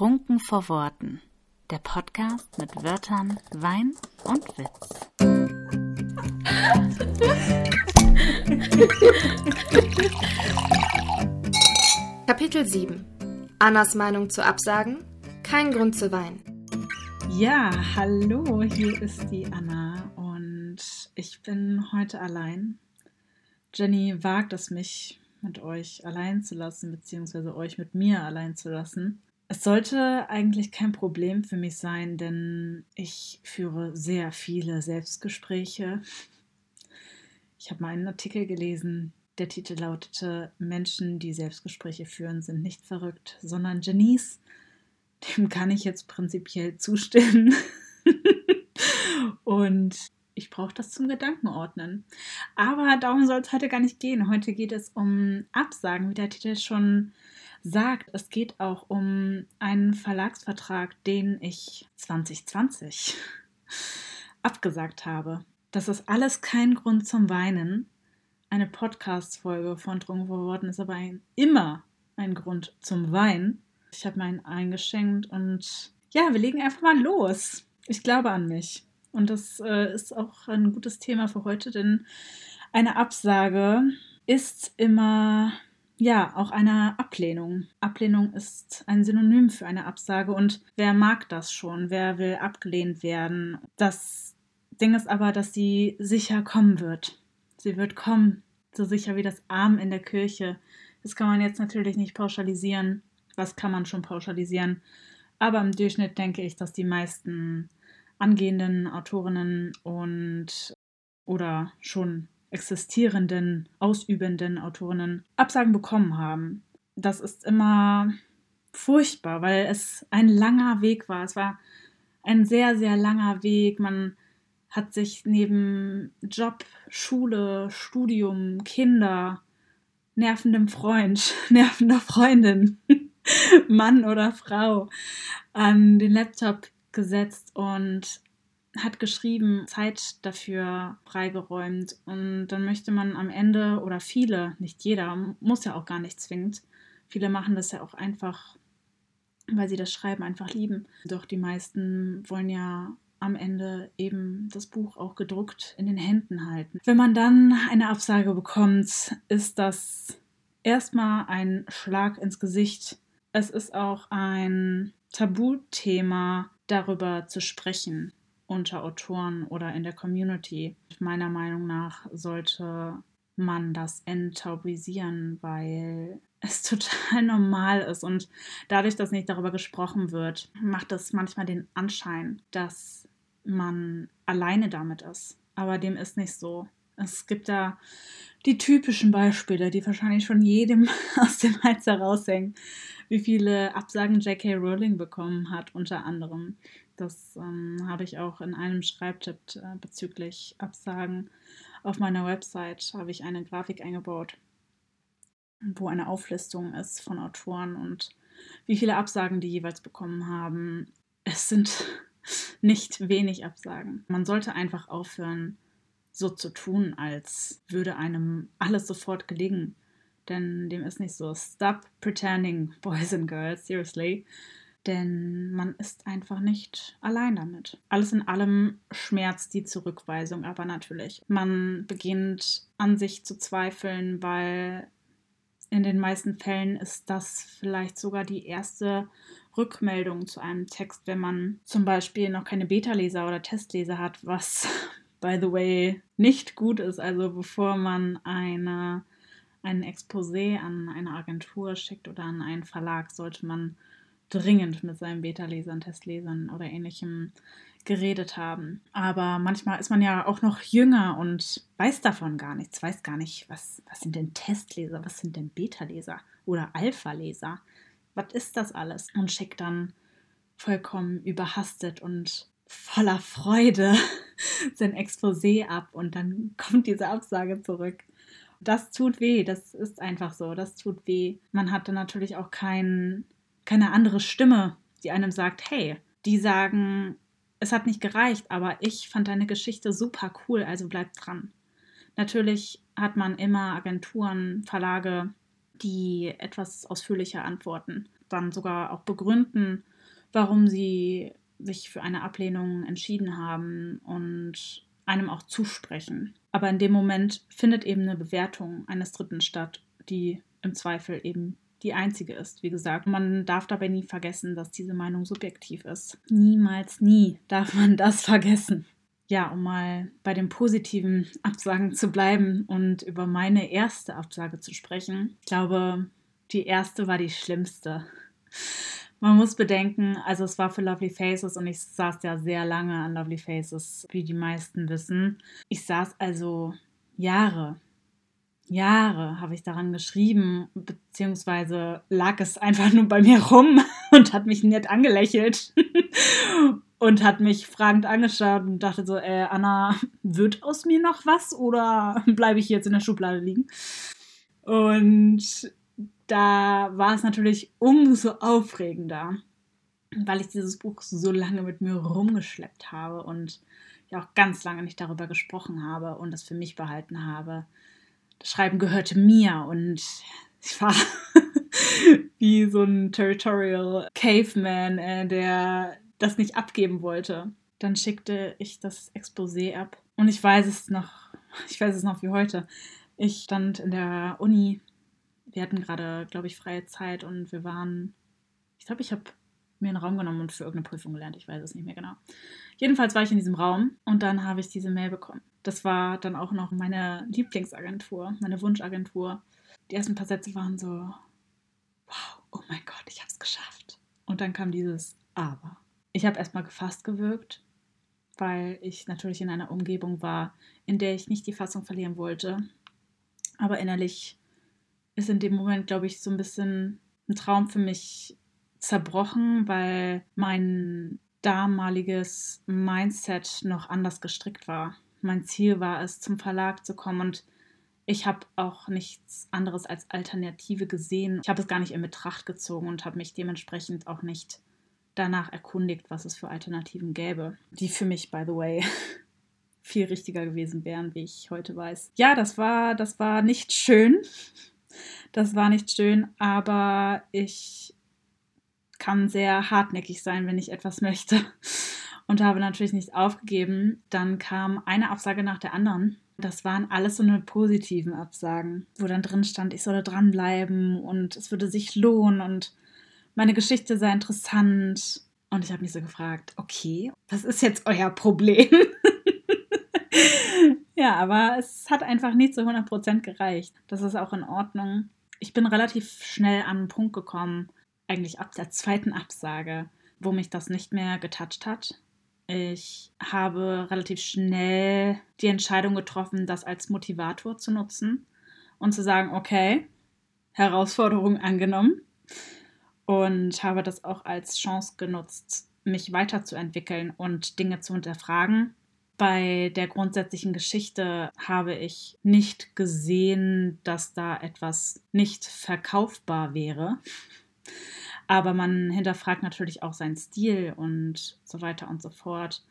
Trunken vor Worten. Der Podcast mit Wörtern, Wein und Witz. Kapitel 7 Annas Meinung zu Absagen? Kein Grund zu weinen. Ja, hallo, hier ist die Anna und ich bin heute allein. Jenny wagt es mich mit euch allein zu lassen, beziehungsweise euch mit mir allein zu lassen. Es sollte eigentlich kein Problem für mich sein, denn ich führe sehr viele Selbstgespräche. Ich habe mal einen Artikel gelesen, der Titel lautete Menschen, die Selbstgespräche führen, sind nicht verrückt, sondern Genies. Dem kann ich jetzt prinzipiell zustimmen. Und ich brauche das zum Gedankenordnen. Aber darum soll es heute gar nicht gehen. Heute geht es um Absagen, wie der Titel schon sagt. Es geht auch um einen Verlagsvertrag, den ich 2020 abgesagt habe. Das ist alles kein Grund zum Weinen. Eine Podcast-Folge von Trunken vor Worten ist aber ein, immer ein Grund zum Weinen. Ich habe meinen eingeschenkt und ja, wir legen einfach mal los. Ich glaube an mich. Und das äh, ist auch ein gutes Thema für heute, denn eine Absage ist immer ja auch eine Ablehnung. Ablehnung ist ein Synonym für eine Absage und wer mag das schon? Wer will abgelehnt werden? Das Ding ist aber, dass sie sicher kommen wird. Sie wird kommen, so sicher wie das Arm in der Kirche. Das kann man jetzt natürlich nicht pauschalisieren. Was kann man schon pauschalisieren? Aber im Durchschnitt denke ich, dass die meisten angehenden Autorinnen und oder schon existierenden, ausübenden Autorinnen Absagen bekommen haben. Das ist immer furchtbar, weil es ein langer Weg war. Es war ein sehr, sehr langer Weg. Man hat sich neben Job, Schule, Studium, Kinder, nervendem Freund, nervender Freundin, Mann oder Frau an den Laptop gesetzt und hat geschrieben, Zeit dafür freigeräumt und dann möchte man am Ende oder viele, nicht jeder, muss ja auch gar nicht zwingend, viele machen das ja auch einfach, weil sie das Schreiben einfach lieben. Doch die meisten wollen ja am Ende eben das Buch auch gedruckt in den Händen halten. Wenn man dann eine Absage bekommt, ist das erstmal ein Schlag ins Gesicht. Es ist auch ein Tabuthema, darüber zu sprechen unter Autoren oder in der Community. Meiner Meinung nach sollte man das enttabuisieren, weil es total normal ist und dadurch, dass nicht darüber gesprochen wird, macht es manchmal den Anschein, dass man alleine damit ist. Aber dem ist nicht so. Es gibt da die typischen Beispiele, die wahrscheinlich schon jedem aus dem Hals heraushängen, wie viele Absagen J.K. Rowling bekommen hat, unter anderem. Das ähm, habe ich auch in einem Schreibtipp äh, bezüglich Absagen. Auf meiner Website habe ich eine Grafik eingebaut, wo eine Auflistung ist von Autoren und wie viele Absagen die jeweils bekommen haben. Es sind nicht wenig Absagen. Man sollte einfach aufhören, so zu tun, als würde einem alles sofort gelingen. Denn dem ist nicht so. Stop pretending, boys and girls, seriously. Denn man ist einfach nicht allein damit. Alles in allem schmerzt die Zurückweisung aber natürlich. Man beginnt an sich zu zweifeln, weil in den meisten Fällen ist das vielleicht sogar die erste Rückmeldung zu einem Text, wenn man zum Beispiel noch keine Beta-Leser oder Testleser hat, was by the way nicht gut ist. Also bevor man eine, ein Exposé an eine Agentur schickt oder an einen Verlag, sollte man dringend mit seinen Beta-Lesern, Testlesern oder ähnlichem geredet haben. Aber manchmal ist man ja auch noch jünger und weiß davon gar nichts, weiß gar nicht, was, was sind denn Testleser, was sind denn Beta-Leser oder Alpha-Leser, was ist das alles? Und schickt dann vollkommen überhastet und voller Freude sein Exposé ab und dann kommt diese Absage zurück. Das tut weh, das ist einfach so, das tut weh. Man hatte natürlich auch kein, keine andere Stimme, die einem sagt, hey, die sagen, es hat nicht gereicht, aber ich fand deine Geschichte super cool, also bleib dran. Natürlich hat man immer Agenturen, Verlage, die etwas ausführlicher antworten. dann sogar auch begründen, warum sie sich für eine Ablehnung entschieden haben und einem auch zusprechen. Aber in dem Moment findet eben eine Bewertung eines Dritten statt, die im Zweifel eben die einzige ist. Wie gesagt, man darf dabei nie vergessen, dass diese Meinung subjektiv ist. Niemals, nie darf man das vergessen. Ja, um mal bei den positiven Absagen zu bleiben und über meine erste Absage zu sprechen. Ich glaube, die erste war die schlimmste. Man muss bedenken, also es war für Lovely Faces und ich saß ja sehr lange an Lovely Faces, wie die meisten wissen. Ich saß also Jahre Jahre habe ich daran geschrieben, beziehungsweise lag es einfach nur bei mir rum und hat mich nett angelächelt und hat mich fragend angeschaut und dachte so, äh, Anna, wird aus mir noch was oder bleibe ich jetzt in der Schublade liegen? Und da war es natürlich umso aufregender, weil ich dieses Buch so lange mit mir rumgeschleppt habe und ja auch ganz lange nicht darüber gesprochen habe und es für mich behalten habe das Schreiben gehörte mir und ich war wie so ein Territorial Caveman, äh, der das nicht abgeben wollte. Dann schickte ich das Exposé ab und ich weiß es noch, ich weiß es noch wie heute. Ich stand in der Uni, wir hatten gerade, glaube ich, freie Zeit und wir waren, ich glaube, ich habe mir einen Raum genommen und für irgendeine Prüfung gelernt, ich weiß es nicht mehr genau. Jedenfalls war ich in diesem Raum und dann habe ich diese Mail bekommen das war dann auch noch meine Lieblingsagentur, meine Wunschagentur. Die ersten paar Sätze waren so, wow, oh mein Gott, ich habe es geschafft. Und dann kam dieses Aber. Ich habe erstmal gefasst gewirkt, weil ich natürlich in einer Umgebung war, in der ich nicht die Fassung verlieren wollte. Aber innerlich ist in dem Moment, glaube ich, so ein bisschen ein Traum für mich zerbrochen, weil mein damaliges Mindset noch anders gestrickt war mein Ziel war es, zum Verlag zu kommen und ich habe auch nichts anderes als Alternative gesehen. Ich habe es gar nicht in Betracht gezogen und habe mich dementsprechend auch nicht danach erkundigt, was es für Alternativen gäbe, die für mich, by the way, viel richtiger gewesen wären, wie ich heute weiß. Ja, das war, das war nicht schön. Das war nicht schön, aber ich kann sehr hartnäckig sein, wenn ich etwas möchte und habe natürlich nicht aufgegeben. Dann kam eine Absage nach der anderen. Das waren alles so eine positiven Absagen, wo dann drin stand, ich solle dranbleiben und es würde sich lohnen und meine Geschichte sei interessant. Und ich habe mich so gefragt, okay, was ist jetzt euer Problem? ja, aber es hat einfach nicht zu 100% gereicht. Das ist auch in Ordnung. Ich bin relativ schnell an einen Punkt gekommen, eigentlich ab der zweiten Absage, wo mich das nicht mehr getoucht hat. Ich habe relativ schnell die Entscheidung getroffen, das als Motivator zu nutzen und zu sagen, okay, Herausforderung angenommen und habe das auch als Chance genutzt, mich weiterzuentwickeln und Dinge zu hinterfragen. Bei der grundsätzlichen Geschichte habe ich nicht gesehen, dass da etwas nicht verkaufbar wäre. Aber man hinterfragt natürlich auch seinen Stil und so weiter und so fort,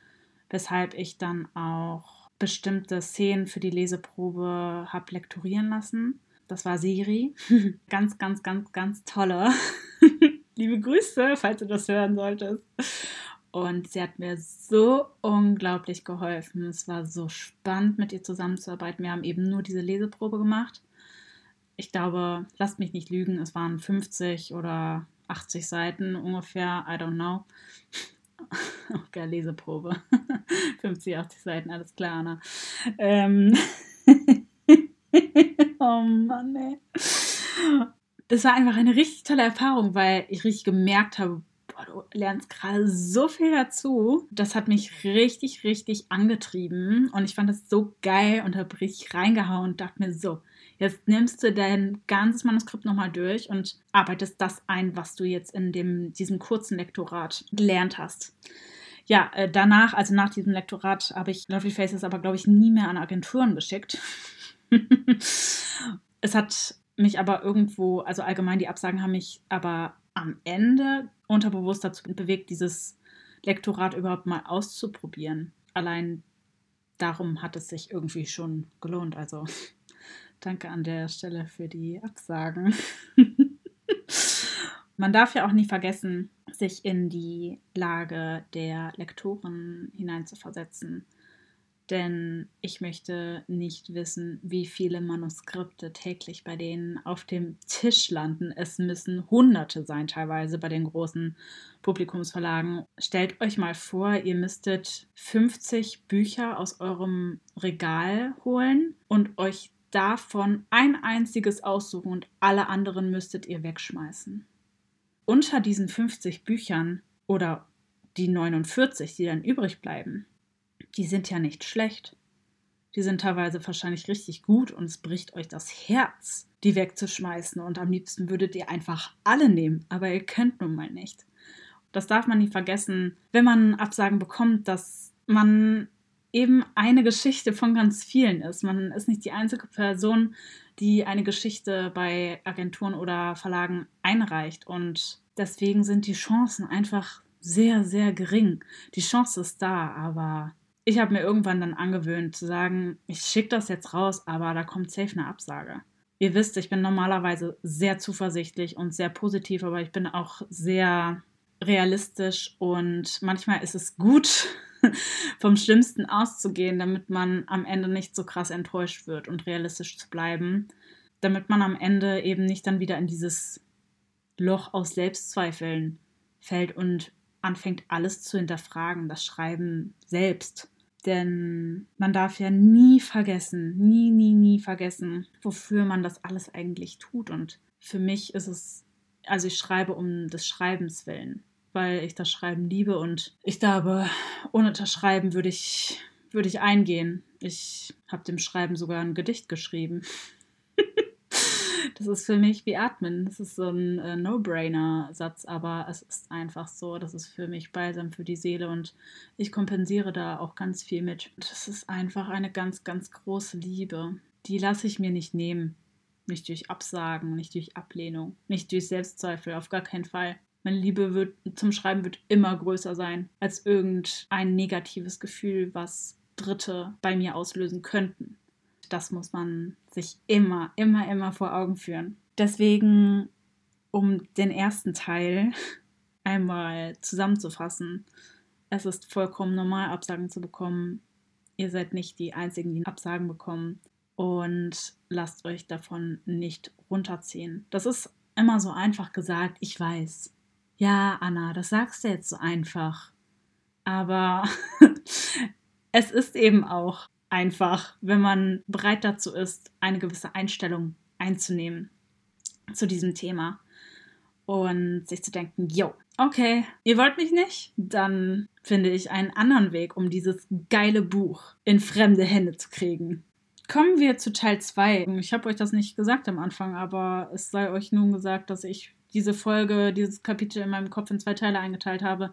weshalb ich dann auch bestimmte Szenen für die Leseprobe habe lektorieren lassen. Das war Siri. ganz, ganz, ganz, ganz tolle. Liebe Grüße, falls du das hören solltest. Und sie hat mir so unglaublich geholfen. Es war so spannend, mit ihr zusammenzuarbeiten. Wir haben eben nur diese Leseprobe gemacht. Ich glaube, lasst mich nicht lügen, es waren 50 oder 80 Seiten ungefähr, I don't know. Okay, Leseprobe. 50, 80 Seiten, alles klar, Anna. Ähm oh Mann, ey. Das war einfach eine richtig tolle Erfahrung, weil ich richtig gemerkt habe, boah, du lernst gerade so viel dazu. Das hat mich richtig, richtig angetrieben und ich fand das so geil und habe richtig reingehauen und dachte mir so, Jetzt nimmst du dein ganzes Manuskript nochmal durch und arbeitest das ein, was du jetzt in dem, diesem kurzen Lektorat gelernt hast. Ja, äh, danach, also nach diesem Lektorat, habe ich Lovely Faces aber, glaube ich, nie mehr an Agenturen geschickt. es hat mich aber irgendwo, also allgemein die Absagen haben mich aber am Ende unterbewusst dazu bewegt, dieses Lektorat überhaupt mal auszuprobieren. Allein darum hat es sich irgendwie schon gelohnt. Also Danke an der Stelle für die Absagen. Man darf ja auch nie vergessen, sich in die Lage der Lektoren hineinzuversetzen. Denn ich möchte nicht wissen, wie viele Manuskripte täglich bei denen auf dem Tisch landen. Es müssen Hunderte sein, teilweise bei den großen Publikumsverlagen. Stellt euch mal vor, ihr müsstet 50 Bücher aus eurem Regal holen und euch davon ein einziges aussuchen und alle anderen müsstet ihr wegschmeißen. Unter diesen 50 Büchern oder die 49, die dann übrig bleiben, die sind ja nicht schlecht. Die sind teilweise wahrscheinlich richtig gut und es bricht euch das Herz, die wegzuschmeißen und am liebsten würdet ihr einfach alle nehmen, aber ihr könnt nun mal nicht. Das darf man nie vergessen, wenn man Absagen bekommt, dass man eben eine Geschichte von ganz vielen ist. Man ist nicht die einzige Person, die eine Geschichte bei Agenturen oder Verlagen einreicht und deswegen sind die Chancen einfach sehr, sehr gering. Die Chance ist da, aber ich habe mir irgendwann dann angewöhnt zu sagen, ich schicke das jetzt raus, aber da kommt safe eine Absage. Ihr wisst, ich bin normalerweise sehr zuversichtlich und sehr positiv, aber ich bin auch sehr realistisch und manchmal ist es gut, vom Schlimmsten auszugehen, damit man am Ende nicht so krass enttäuscht wird und realistisch zu bleiben, damit man am Ende eben nicht dann wieder in dieses Loch aus Selbstzweifeln fällt und anfängt alles zu hinterfragen, das Schreiben selbst. Denn man darf ja nie vergessen, nie, nie, nie vergessen, wofür man das alles eigentlich tut. Und für mich ist es, also ich schreibe um des Schreibens willen, weil ich das Schreiben liebe und ich glaube, ohne das Schreiben würde ich, würde ich eingehen. Ich habe dem Schreiben sogar ein Gedicht geschrieben. Das ist für mich wie Atmen. Das ist so ein äh, No-Brainer-Satz, aber es ist einfach so. Das ist für mich balsam für die Seele und ich kompensiere da auch ganz viel mit. Das ist einfach eine ganz, ganz große Liebe. Die lasse ich mir nicht nehmen. Nicht durch Absagen, nicht durch Ablehnung, nicht durch Selbstzweifel, auf gar keinen Fall. Meine Liebe wird, zum Schreiben wird immer größer sein als irgendein negatives Gefühl, was Dritte bei mir auslösen könnten das muss man sich immer, immer, immer vor Augen führen. Deswegen, um den ersten Teil einmal zusammenzufassen, es ist vollkommen normal, Absagen zu bekommen. Ihr seid nicht die Einzigen, die Absagen bekommen. Und lasst euch davon nicht runterziehen. Das ist immer so einfach gesagt, ich weiß. Ja, Anna, das sagst du jetzt so einfach. Aber es ist eben auch einfach, wenn man bereit dazu ist, eine gewisse Einstellung einzunehmen zu diesem Thema und sich zu denken, yo, okay, ihr wollt mich nicht? Dann finde ich einen anderen Weg, um dieses geile Buch in fremde Hände zu kriegen. Kommen wir zu Teil 2. Ich habe euch das nicht gesagt am Anfang, aber es sei euch nun gesagt, dass ich diese Folge, dieses Kapitel in meinem Kopf in zwei Teile eingeteilt habe.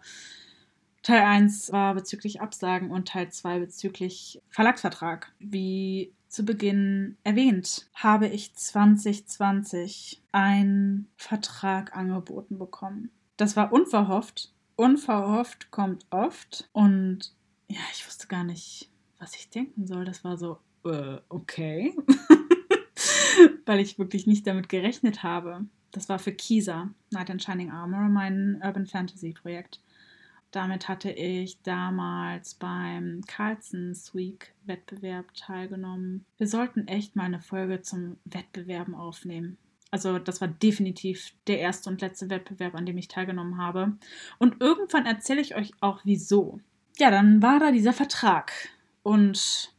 Teil 1 war bezüglich Absagen und Teil 2 bezüglich Verlagsvertrag. Wie zu Beginn erwähnt, habe ich 2020 einen Vertrag angeboten bekommen. Das war unverhofft. Unverhofft kommt oft. Und ja, ich wusste gar nicht, was ich denken soll. Das war so, äh, okay. Weil ich wirklich nicht damit gerechnet habe. Das war für Kisa, Night and Shining Armor, mein Urban Fantasy Projekt. Damit hatte ich damals beim Carlsons Week Wettbewerb teilgenommen. Wir sollten echt mal eine Folge zum Wettbewerben aufnehmen. Also das war definitiv der erste und letzte Wettbewerb, an dem ich teilgenommen habe. Und irgendwann erzähle ich euch auch wieso. Ja, dann war da dieser Vertrag und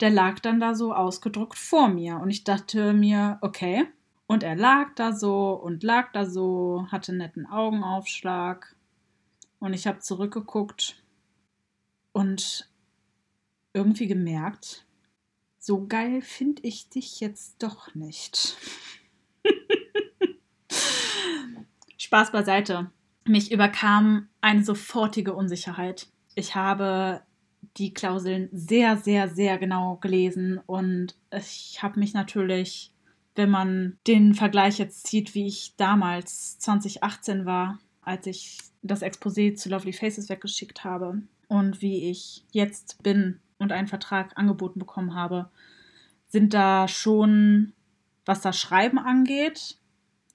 der lag dann da so ausgedruckt vor mir und ich dachte mir, okay. Und er lag da so und lag da so, hatte einen netten Augenaufschlag und ich habe zurückgeguckt und irgendwie gemerkt, so geil finde ich dich jetzt doch nicht. Spaß beiseite. Mich überkam eine sofortige Unsicherheit. Ich habe die Klauseln sehr, sehr, sehr genau gelesen und ich habe mich natürlich, wenn man den Vergleich jetzt zieht, wie ich damals 2018 war, als ich das Exposé zu Lovely Faces weggeschickt habe und wie ich jetzt bin und einen Vertrag angeboten bekommen habe, sind da schon, was das Schreiben angeht,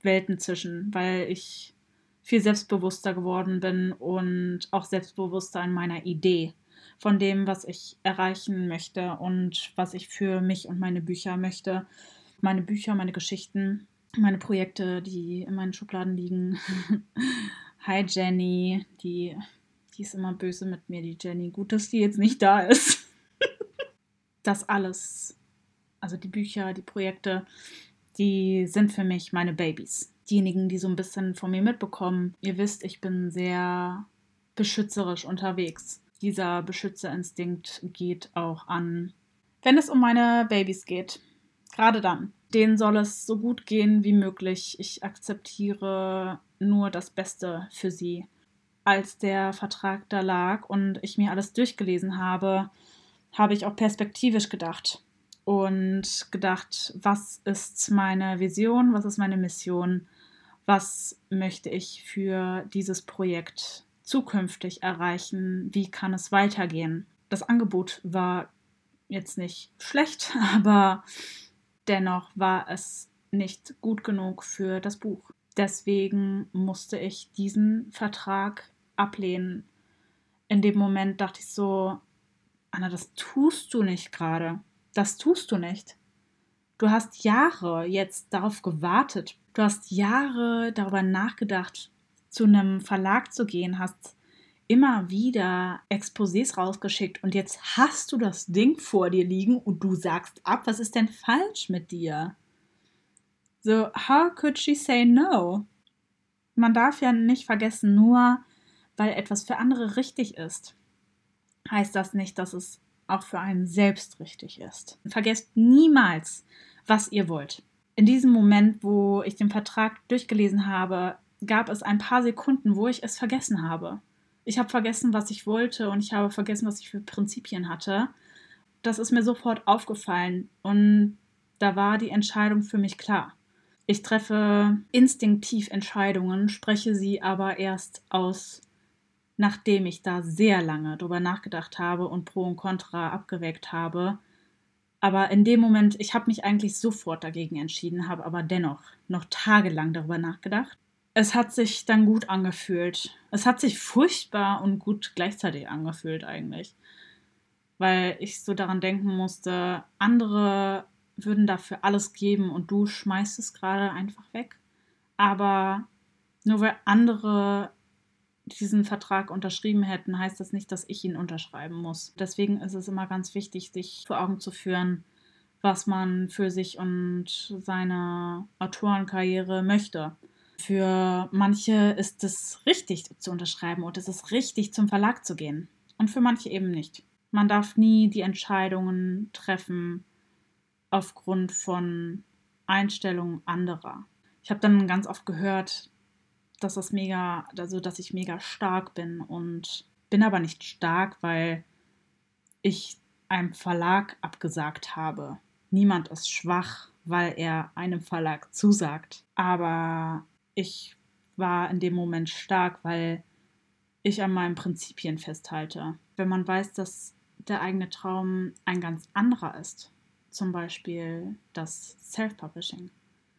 Welten zwischen, weil ich viel selbstbewusster geworden bin und auch selbstbewusster in meiner Idee von dem, was ich erreichen möchte und was ich für mich und meine Bücher möchte. Meine Bücher, meine Geschichten, meine Projekte, die in meinen Schubladen liegen. Hi Jenny, die, die ist immer böse mit mir, die Jenny. Gut, dass die jetzt nicht da ist. das alles, also die Bücher, die Projekte, die sind für mich meine Babys. Diejenigen, die so ein bisschen von mir mitbekommen, ihr wisst, ich bin sehr beschützerisch unterwegs. Dieser Beschützerinstinkt geht auch an, wenn es um meine Babys geht. Gerade dann. Denen soll es so gut gehen wie möglich. Ich akzeptiere nur das Beste für sie. Als der Vertrag da lag und ich mir alles durchgelesen habe, habe ich auch perspektivisch gedacht und gedacht, was ist meine Vision, was ist meine Mission, was möchte ich für dieses Projekt zukünftig erreichen, wie kann es weitergehen. Das Angebot war jetzt nicht schlecht, aber dennoch war es nicht gut genug für das Buch. Deswegen musste ich diesen Vertrag ablehnen. In dem Moment dachte ich so, Anna, das tust du nicht gerade. Das tust du nicht. Du hast Jahre jetzt darauf gewartet. Du hast Jahre darüber nachgedacht, zu einem Verlag zu gehen, hast immer wieder Exposés rausgeschickt und jetzt hast du das Ding vor dir liegen und du sagst ab, was ist denn falsch mit dir? So, how could she say no? Man darf ja nicht vergessen, nur weil etwas für andere richtig ist, heißt das nicht, dass es auch für einen selbst richtig ist. Vergesst niemals, was ihr wollt. In diesem Moment, wo ich den Vertrag durchgelesen habe, gab es ein paar Sekunden, wo ich es vergessen habe. Ich habe vergessen, was ich wollte und ich habe vergessen, was ich für Prinzipien hatte. Das ist mir sofort aufgefallen und da war die Entscheidung für mich klar. Ich treffe instinktiv Entscheidungen, spreche sie aber erst aus nachdem ich da sehr lange drüber nachgedacht habe und Pro und Contra abgewägt habe. Aber in dem Moment, ich habe mich eigentlich sofort dagegen entschieden, habe aber dennoch noch tagelang darüber nachgedacht. Es hat sich dann gut angefühlt. Es hat sich furchtbar und gut gleichzeitig angefühlt eigentlich. Weil ich so daran denken musste, andere würden dafür alles geben und du schmeißt es gerade einfach weg. Aber nur weil andere diesen Vertrag unterschrieben hätten, heißt das nicht, dass ich ihn unterschreiben muss. Deswegen ist es immer ganz wichtig, sich vor Augen zu führen, was man für sich und seine Autorenkarriere möchte. Für manche ist es richtig zu unterschreiben und es ist richtig zum Verlag zu gehen. Und für manche eben nicht. Man darf nie die Entscheidungen treffen aufgrund von Einstellungen anderer. Ich habe dann ganz oft gehört, dass das mega, also dass ich mega stark bin und bin aber nicht stark, weil ich einem Verlag abgesagt habe. Niemand ist schwach, weil er einem Verlag zusagt. Aber ich war in dem Moment stark, weil ich an meinen Prinzipien festhalte. Wenn man weiß, dass der eigene Traum ein ganz anderer ist, zum Beispiel das Self-Publishing,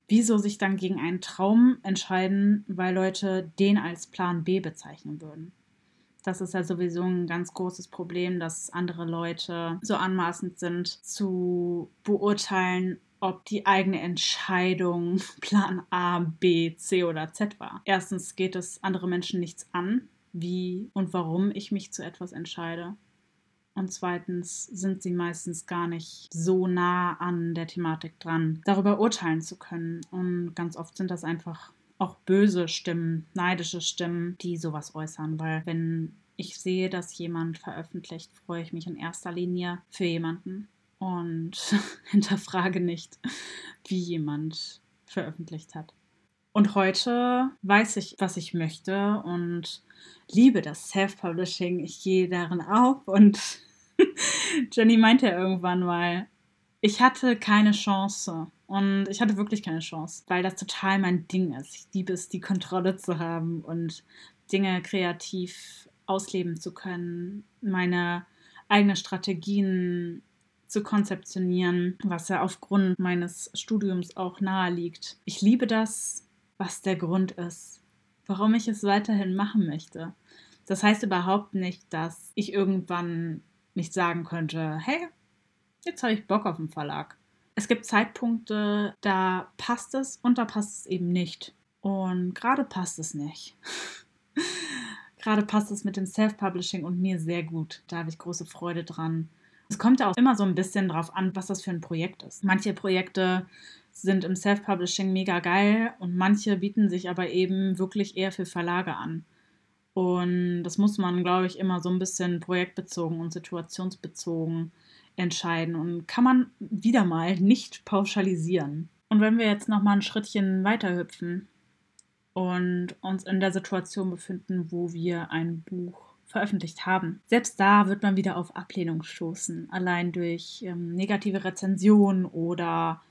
wieso sich dann gegen einen Traum entscheiden, weil Leute den als Plan B bezeichnen würden. Das ist ja sowieso ein ganz großes Problem, dass andere Leute so anmaßend sind zu beurteilen, ob die eigene Entscheidung Plan A, B, C oder Z war. Erstens geht es andere Menschen nichts an, wie und warum ich mich zu etwas entscheide. Und zweitens sind sie meistens gar nicht so nah an der Thematik dran, darüber urteilen zu können. Und ganz oft sind das einfach auch böse Stimmen, neidische Stimmen, die sowas äußern. Weil wenn ich sehe, dass jemand veröffentlicht, freue ich mich in erster Linie für jemanden und hinterfrage nicht, wie jemand veröffentlicht hat. Und heute weiß ich, was ich möchte und liebe das Self-Publishing. Ich gehe darin auf und Jenny meinte ja irgendwann mal, ich hatte keine Chance. Und ich hatte wirklich keine Chance, weil das total mein Ding ist. Ich liebe es, die Kontrolle zu haben und Dinge kreativ ausleben zu können, meine eigenen Strategien zu konzeptionieren, was ja aufgrund meines Studiums auch nahe liegt. Ich liebe das, was der Grund ist, warum ich es weiterhin machen möchte. Das heißt überhaupt nicht, dass ich irgendwann nicht sagen könnte, hey, jetzt habe ich Bock auf den Verlag. Es gibt Zeitpunkte, da passt es und da passt es eben nicht. Und gerade passt es nicht. gerade passt es mit dem Self-Publishing und mir sehr gut. Da habe ich große Freude dran. Es kommt auch immer so ein bisschen drauf an, was das für ein Projekt ist. Manche Projekte sind im Self-Publishing mega geil und manche bieten sich aber eben wirklich eher für Verlage an. Und das muss man, glaube ich, immer so ein bisschen projektbezogen und situationsbezogen entscheiden und kann man wieder mal nicht pauschalisieren. Und wenn wir jetzt noch mal ein Schrittchen weiter hüpfen und uns in der Situation befinden, wo wir ein Buch veröffentlicht haben. Selbst da wird man wieder auf Ablehnung stoßen, allein durch ähm, negative Rezensionen oder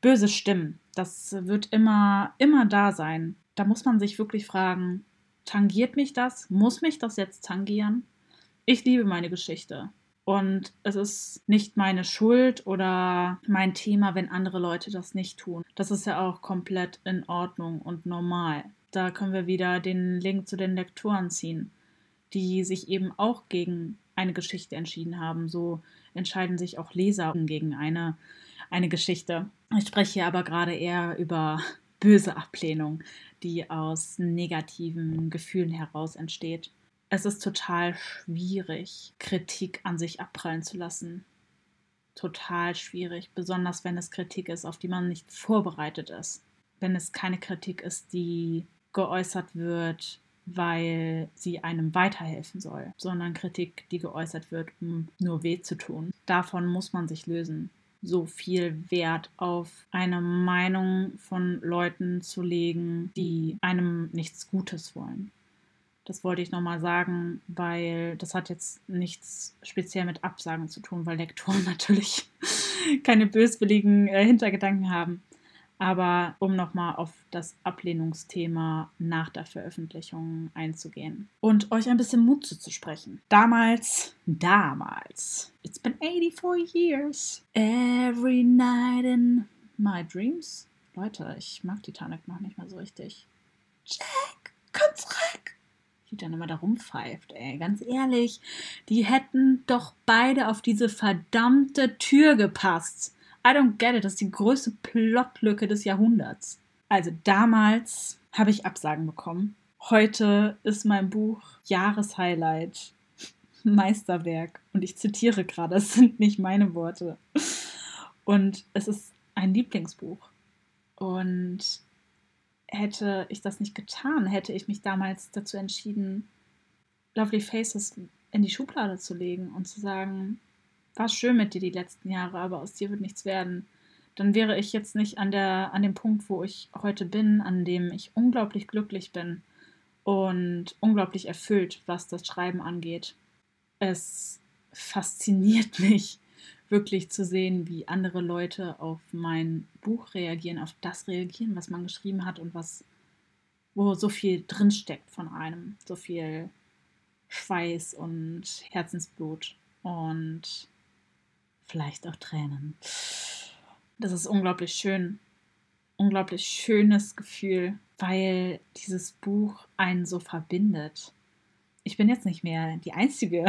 böse Stimmen. Das wird immer, immer da sein. Da muss man sich wirklich fragen, tangiert mich das? Muss mich das jetzt tangieren? Ich liebe meine Geschichte. Und es ist nicht meine Schuld oder mein Thema, wenn andere Leute das nicht tun. Das ist ja auch komplett in Ordnung und normal. Da können wir wieder den Link zu den Lektoren ziehen, die sich eben auch gegen eine Geschichte entschieden haben. So entscheiden sich auch Leser gegen eine, eine Geschichte. Ich spreche hier aber gerade eher über böse Ablehnung, die aus negativen Gefühlen heraus entsteht es ist total schwierig, Kritik an sich abprallen zu lassen. Total schwierig, besonders wenn es Kritik ist, auf die man nicht vorbereitet ist. Wenn es keine Kritik ist, die geäußert wird, weil sie einem weiterhelfen soll, sondern Kritik, die geäußert wird, um nur weh zu tun. Davon muss man sich lösen. So viel Wert auf eine Meinung von Leuten zu legen, die einem nichts Gutes wollen. Das wollte ich nochmal sagen, weil das hat jetzt nichts speziell mit Absagen zu tun, weil Lektoren natürlich keine böswilligen äh, Hintergedanken haben. Aber um nochmal auf das Ablehnungsthema nach der Veröffentlichung einzugehen und euch ein bisschen Mut zuzusprechen. Damals, damals, it's been 84 years, every night in my dreams. Leute, ich mag Titanic noch nicht mal so richtig. Jack, komm zurück! die dann immer da rumpfeift, ey. Ganz ehrlich, die hätten doch beide auf diese verdammte Tür gepasst. I don't get it, das ist die größte Plotlücke des Jahrhunderts. Also damals habe ich Absagen bekommen. Heute ist mein Buch Jahreshighlight, Meisterwerk. Und ich zitiere gerade, es sind nicht meine Worte. Und es ist ein Lieblingsbuch. Und hätte ich das nicht getan, hätte ich mich damals dazu entschieden, Lovely Faces in die Schublade zu legen und zu sagen, war schön mit dir die letzten Jahre, aber aus dir wird nichts werden, dann wäre ich jetzt nicht an, der, an dem Punkt, wo ich heute bin, an dem ich unglaublich glücklich bin und unglaublich erfüllt, was das Schreiben angeht. Es fasziniert mich, wirklich zu sehen, wie andere Leute auf mein Buch reagieren, auf das reagieren, was man geschrieben hat und was, wo so viel drinsteckt von einem, so viel Schweiß und Herzensblut und vielleicht auch Tränen. Das ist unglaublich schön, unglaublich schönes Gefühl, weil dieses Buch einen so verbindet. Ich bin jetzt nicht mehr die Einzige,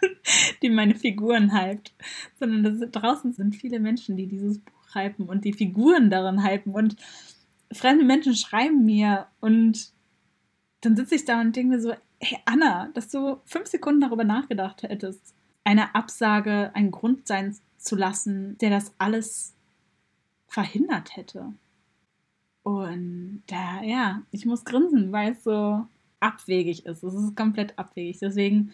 die meine Figuren hypt, sondern das, draußen sind viele Menschen, die dieses Buch hypen und die Figuren darin hypen und fremde Menschen schreiben mir und dann sitze ich da und denke mir so, hey Anna, dass du fünf Sekunden darüber nachgedacht hättest, eine Absage einen Grund sein zu lassen, der das alles verhindert hätte. Und da, ja, ich muss grinsen, weil es so abwegig ist. Es ist komplett abwegig. Deswegen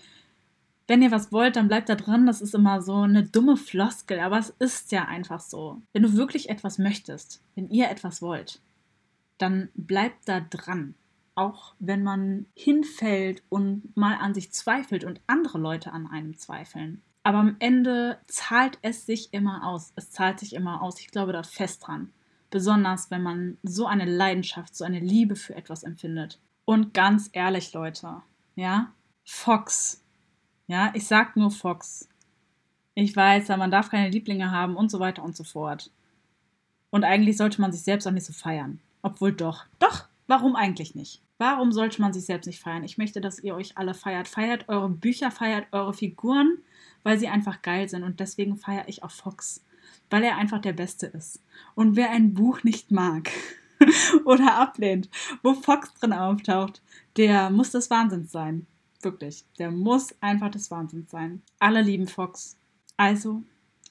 wenn ihr was wollt, dann bleibt da dran. Das ist immer so eine dumme Floskel, aber es ist ja einfach so. Wenn du wirklich etwas möchtest, wenn ihr etwas wollt, dann bleibt da dran. Auch wenn man hinfällt und mal an sich zweifelt und andere Leute an einem zweifeln. Aber am Ende zahlt es sich immer aus. Es zahlt sich immer aus. Ich glaube da fest dran. Besonders wenn man so eine Leidenschaft, so eine Liebe für etwas empfindet. Und ganz ehrlich, Leute, ja, Fox ja, ich sag nur Fox. Ich weiß, man darf keine Lieblinge haben und so weiter und so fort. Und eigentlich sollte man sich selbst auch nicht so feiern. Obwohl doch. Doch, Warum eigentlich nicht? Warum sollte man sich selbst nicht feiern? Ich möchte, dass ihr euch alle feiert. Feiert eure Bücher, feiert eure Figuren, weil sie einfach geil sind. Und deswegen feiere ich auch Fox, weil er einfach der Beste ist. Und wer ein Buch nicht mag oder ablehnt, wo Fox drin auftaucht, der muss des Wahnsinns sein. Wirklich. Der muss einfach des Wahnsinns sein. Alle lieben Fox. Also,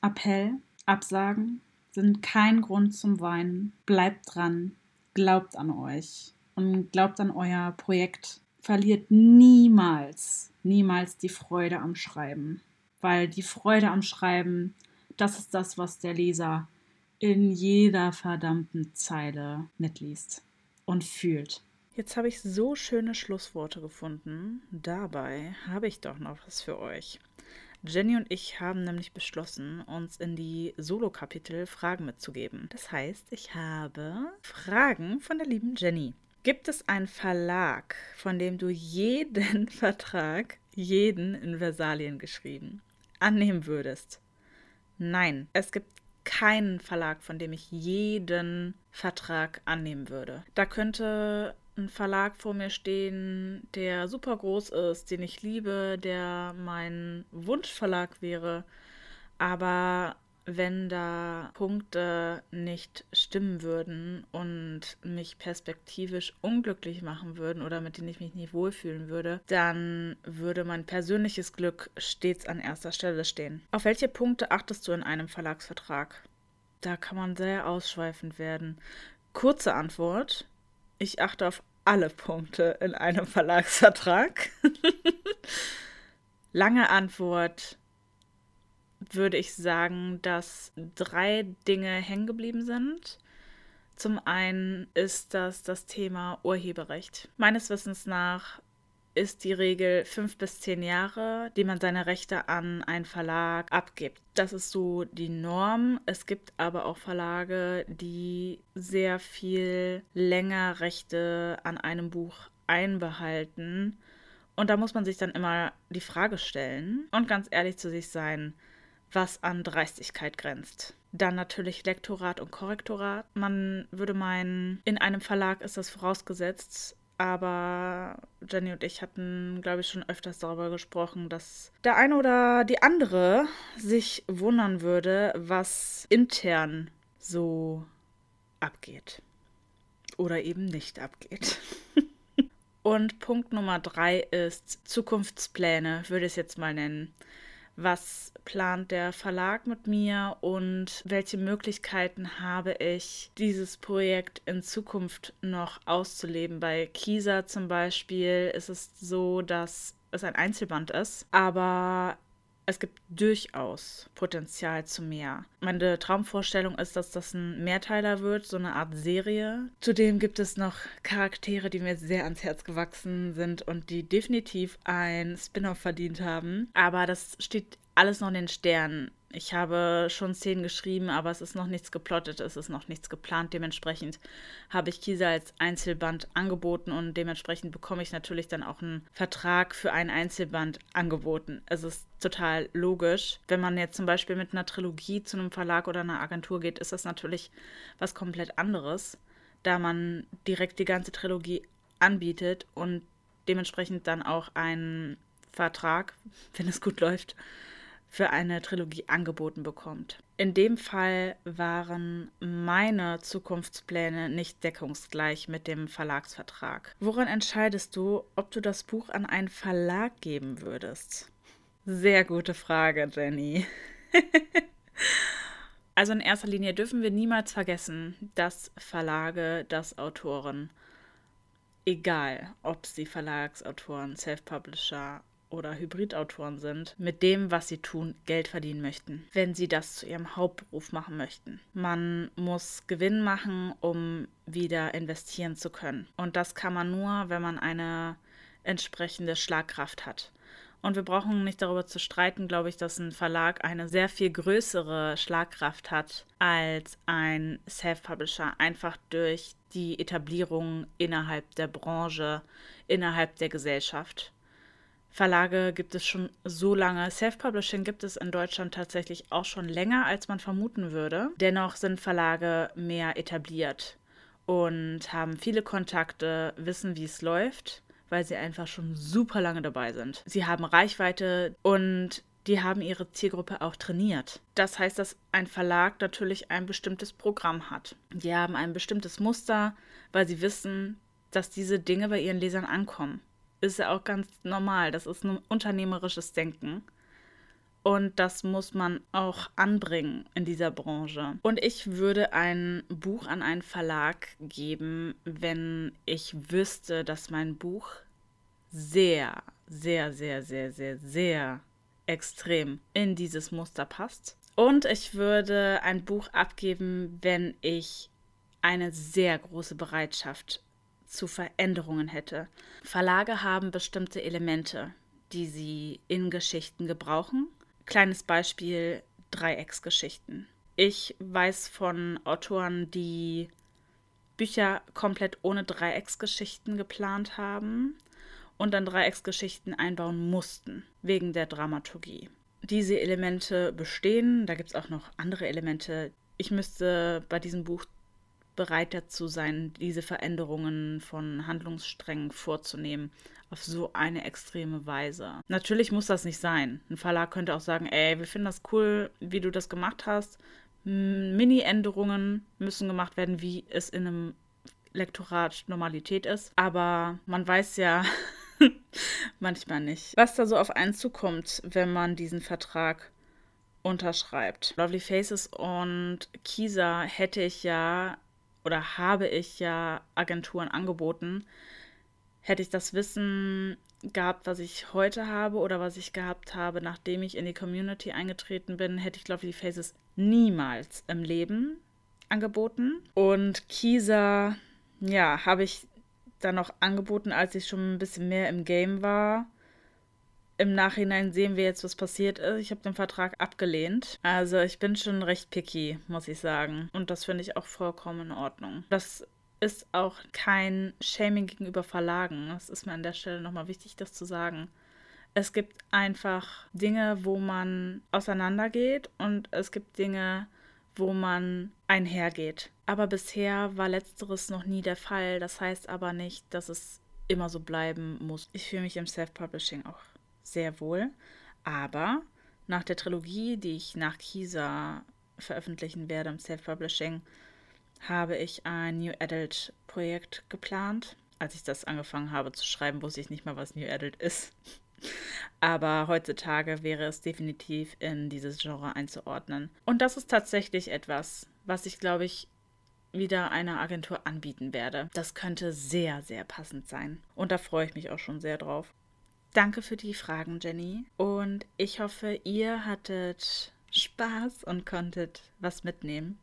Appell, Absagen sind kein Grund zum Weinen. Bleibt dran. Glaubt an euch. Und glaubt an euer Projekt. Verliert niemals, niemals die Freude am Schreiben. Weil die Freude am Schreiben, das ist das, was der Leser in jeder verdammten Zeile mitliest und fühlt. Jetzt habe ich so schöne Schlussworte gefunden. Dabei habe ich doch noch was für euch. Jenny und ich haben nämlich beschlossen, uns in die Solo-Kapitel Fragen mitzugeben. Das heißt, ich habe Fragen von der lieben Jenny. Gibt es einen Verlag, von dem du jeden Vertrag, jeden in Versalien geschrieben, annehmen würdest? Nein, es gibt keinen Verlag, von dem ich jeden Vertrag annehmen würde. Da könnte ein Verlag vor mir stehen, der super groß ist, den ich liebe, der mein Wunschverlag wäre. Aber wenn da Punkte nicht stimmen würden und mich perspektivisch unglücklich machen würden oder mit denen ich mich nicht wohlfühlen würde, dann würde mein persönliches Glück stets an erster Stelle stehen. Auf welche Punkte achtest du in einem Verlagsvertrag? Da kann man sehr ausschweifend werden. Kurze Antwort. Ich achte auf alle Punkte in einem Verlagsvertrag. Lange Antwort würde ich sagen, dass drei Dinge hängen geblieben sind. Zum einen ist das das Thema Urheberrecht. Meines Wissens nach ist die Regel fünf bis zehn Jahre, die man seine Rechte an einen Verlag abgibt. Das ist so die Norm. Es gibt aber auch Verlage, die sehr viel länger Rechte an einem Buch einbehalten. Und da muss man sich dann immer die Frage stellen und ganz ehrlich zu sich sein, was an Dreistigkeit grenzt. Dann natürlich Lektorat und Korrektorat. Man würde meinen, in einem Verlag ist das vorausgesetzt, aber Jenny und ich hatten, glaube ich, schon öfters darüber gesprochen, dass der eine oder die andere sich wundern würde, was intern so abgeht. Oder eben nicht abgeht. und Punkt Nummer drei ist Zukunftspläne, würde ich es jetzt mal nennen was plant der Verlag mit mir und welche Möglichkeiten habe ich, dieses Projekt in Zukunft noch auszuleben. Bei Kisa zum Beispiel ist es so, dass es ein Einzelband ist, aber es gibt durchaus Potenzial zu mehr. Meine Traumvorstellung ist, dass das ein Mehrteiler wird, so eine Art Serie. Zudem gibt es noch Charaktere, die mir sehr ans Herz gewachsen sind und die definitiv ein Spin-off verdient haben. Aber das steht alles noch in den Sternen. Ich habe schon Szenen geschrieben, aber es ist noch nichts geplottet, es ist noch nichts geplant. Dementsprechend habe ich Kisa als Einzelband angeboten und dementsprechend bekomme ich natürlich dann auch einen Vertrag für ein Einzelband angeboten. Es ist total logisch. Wenn man jetzt zum Beispiel mit einer Trilogie zu einem Verlag oder einer Agentur geht, ist das natürlich was komplett anderes, da man direkt die ganze Trilogie anbietet und dementsprechend dann auch einen Vertrag, wenn es gut läuft, für eine Trilogie angeboten bekommt. In dem Fall waren meine Zukunftspläne nicht deckungsgleich mit dem Verlagsvertrag. Woran entscheidest du, ob du das Buch an einen Verlag geben würdest? Sehr gute Frage, Jenny. also in erster Linie dürfen wir niemals vergessen, dass Verlage, dass Autoren, egal ob sie Verlagsautoren, Self-Publisher oder Hybridautoren sind, mit dem, was sie tun, Geld verdienen möchten, wenn sie das zu ihrem Hauptberuf machen möchten. Man muss Gewinn machen, um wieder investieren zu können. Und das kann man nur, wenn man eine entsprechende Schlagkraft hat. Und wir brauchen nicht darüber zu streiten, glaube ich, dass ein Verlag eine sehr viel größere Schlagkraft hat als ein Self-Publisher, einfach durch die Etablierung innerhalb der Branche, innerhalb der Gesellschaft. Verlage gibt es schon so lange. Self-Publishing gibt es in Deutschland tatsächlich auch schon länger, als man vermuten würde. Dennoch sind Verlage mehr etabliert. und haben viele Kontakte, wissen, wie es läuft, weil sie einfach schon super lange dabei sind. Sie haben Reichweite und die haben ihre Zielgruppe auch trainiert. Das heißt, dass ein Verlag natürlich ein bestimmtes Programm hat. Die haben ein bestimmtes Muster, weil sie wissen, dass diese Dinge bei ihren Lesern ankommen. Ist ja auch ganz normal. Das ist ein unternehmerisches Denken. Und das muss man auch anbringen in dieser Branche. Und ich würde ein Buch an einen Verlag geben, wenn ich wüsste, dass mein Buch sehr, sehr, sehr, sehr, sehr, sehr extrem in dieses Muster passt. Und ich würde ein Buch abgeben, wenn ich eine sehr große Bereitschaft zu Veränderungen hätte. Verlage haben bestimmte Elemente, die sie in Geschichten gebrauchen Kleines Beispiel: Dreiecksgeschichten. Ich weiß von Autoren, die Bücher komplett ohne Dreiecksgeschichten geplant haben und dann Dreiecksgeschichten einbauen mussten, wegen der Dramaturgie. Diese Elemente bestehen, da gibt es auch noch andere Elemente. Ich müsste bei diesem Buch bereit dazu sein, diese Veränderungen von Handlungssträngen vorzunehmen auf so eine extreme Weise. Natürlich muss das nicht sein. Ein Verlag könnte auch sagen, ey, wir finden das cool, wie du das gemacht hast. Mini-Änderungen müssen gemacht werden, wie es in einem Lektorat Normalität ist. Aber man weiß ja manchmal nicht, was da so auf einen zukommt, wenn man diesen Vertrag unterschreibt. Lovely Faces und Kisa hätte ich ja oder habe ich ja Agenturen angeboten, hätte ich das Wissen gehabt, was ich heute habe oder was ich gehabt habe, nachdem ich in die Community eingetreten bin, hätte ich Lovely Faces niemals im Leben angeboten. Und Kisa, ja, habe ich dann noch angeboten, als ich schon ein bisschen mehr im Game war im Nachhinein sehen wir jetzt, was passiert ist. Ich habe den Vertrag abgelehnt. Also ich bin schon recht picky, muss ich sagen. Und das finde ich auch vollkommen in Ordnung. Das ist auch kein Shaming gegenüber Verlagen. Das ist mir an der Stelle nochmal wichtig, das zu sagen. Es gibt einfach Dinge, wo man auseinandergeht und es gibt Dinge, wo man einhergeht. Aber bisher war letzteres noch nie der Fall. Das heißt aber nicht, dass es immer so bleiben muss. Ich fühle mich im Self-Publishing auch sehr wohl. Aber nach der Trilogie, die ich nach Kisa veröffentlichen werde im Self-Publishing, habe ich ein New Adult Projekt geplant. Als ich das angefangen habe zu schreiben, wusste ich nicht mal, was New Adult ist. Aber heutzutage wäre es definitiv in dieses Genre einzuordnen. Und das ist tatsächlich etwas, was ich, glaube ich, wieder einer Agentur anbieten werde. Das könnte sehr, sehr passend sein. Und da freue ich mich auch schon sehr drauf. Danke für die Fragen, Jenny. Und ich hoffe, ihr hattet Spaß und konntet was mitnehmen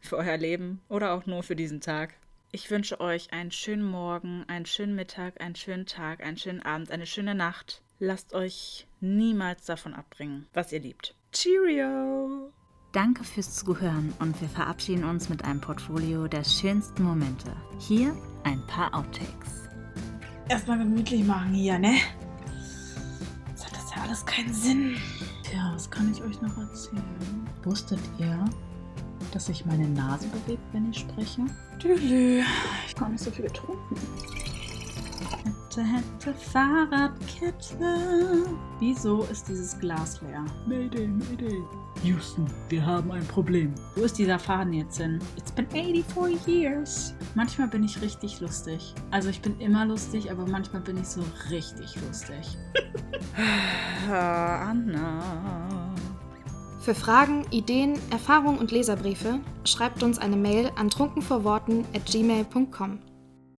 für euer Leben oder auch nur für diesen Tag. Ich wünsche euch einen schönen Morgen, einen schönen Mittag, einen schönen Tag, einen schönen Abend, eine schöne Nacht. Lasst euch niemals davon abbringen, was ihr liebt. Cheerio! Danke fürs Zuhören und wir verabschieden uns mit einem Portfolio der schönsten Momente. Hier ein paar Outtakes. Erstmal gemütlich machen hier, ne? Alles keinen Sinn. Ja, was kann ich euch noch erzählen? Wusstet ihr, dass sich meine Nase bewegt, wenn ich spreche? Tülü. Ich habe nicht so viel getrunken. Hätte, hätte, Fahrradkette. Wieso ist dieses Glas leer? Mayday, Mayday. Houston, wir haben ein Problem. Wo ist dieser Faden jetzt hin? It's been 84 years. Manchmal bin ich richtig lustig. Also ich bin immer lustig, aber manchmal bin ich so richtig lustig. Anna. Für Fragen, Ideen, Erfahrungen und Leserbriefe schreibt uns eine Mail an trunkenvorworten at gmail.com.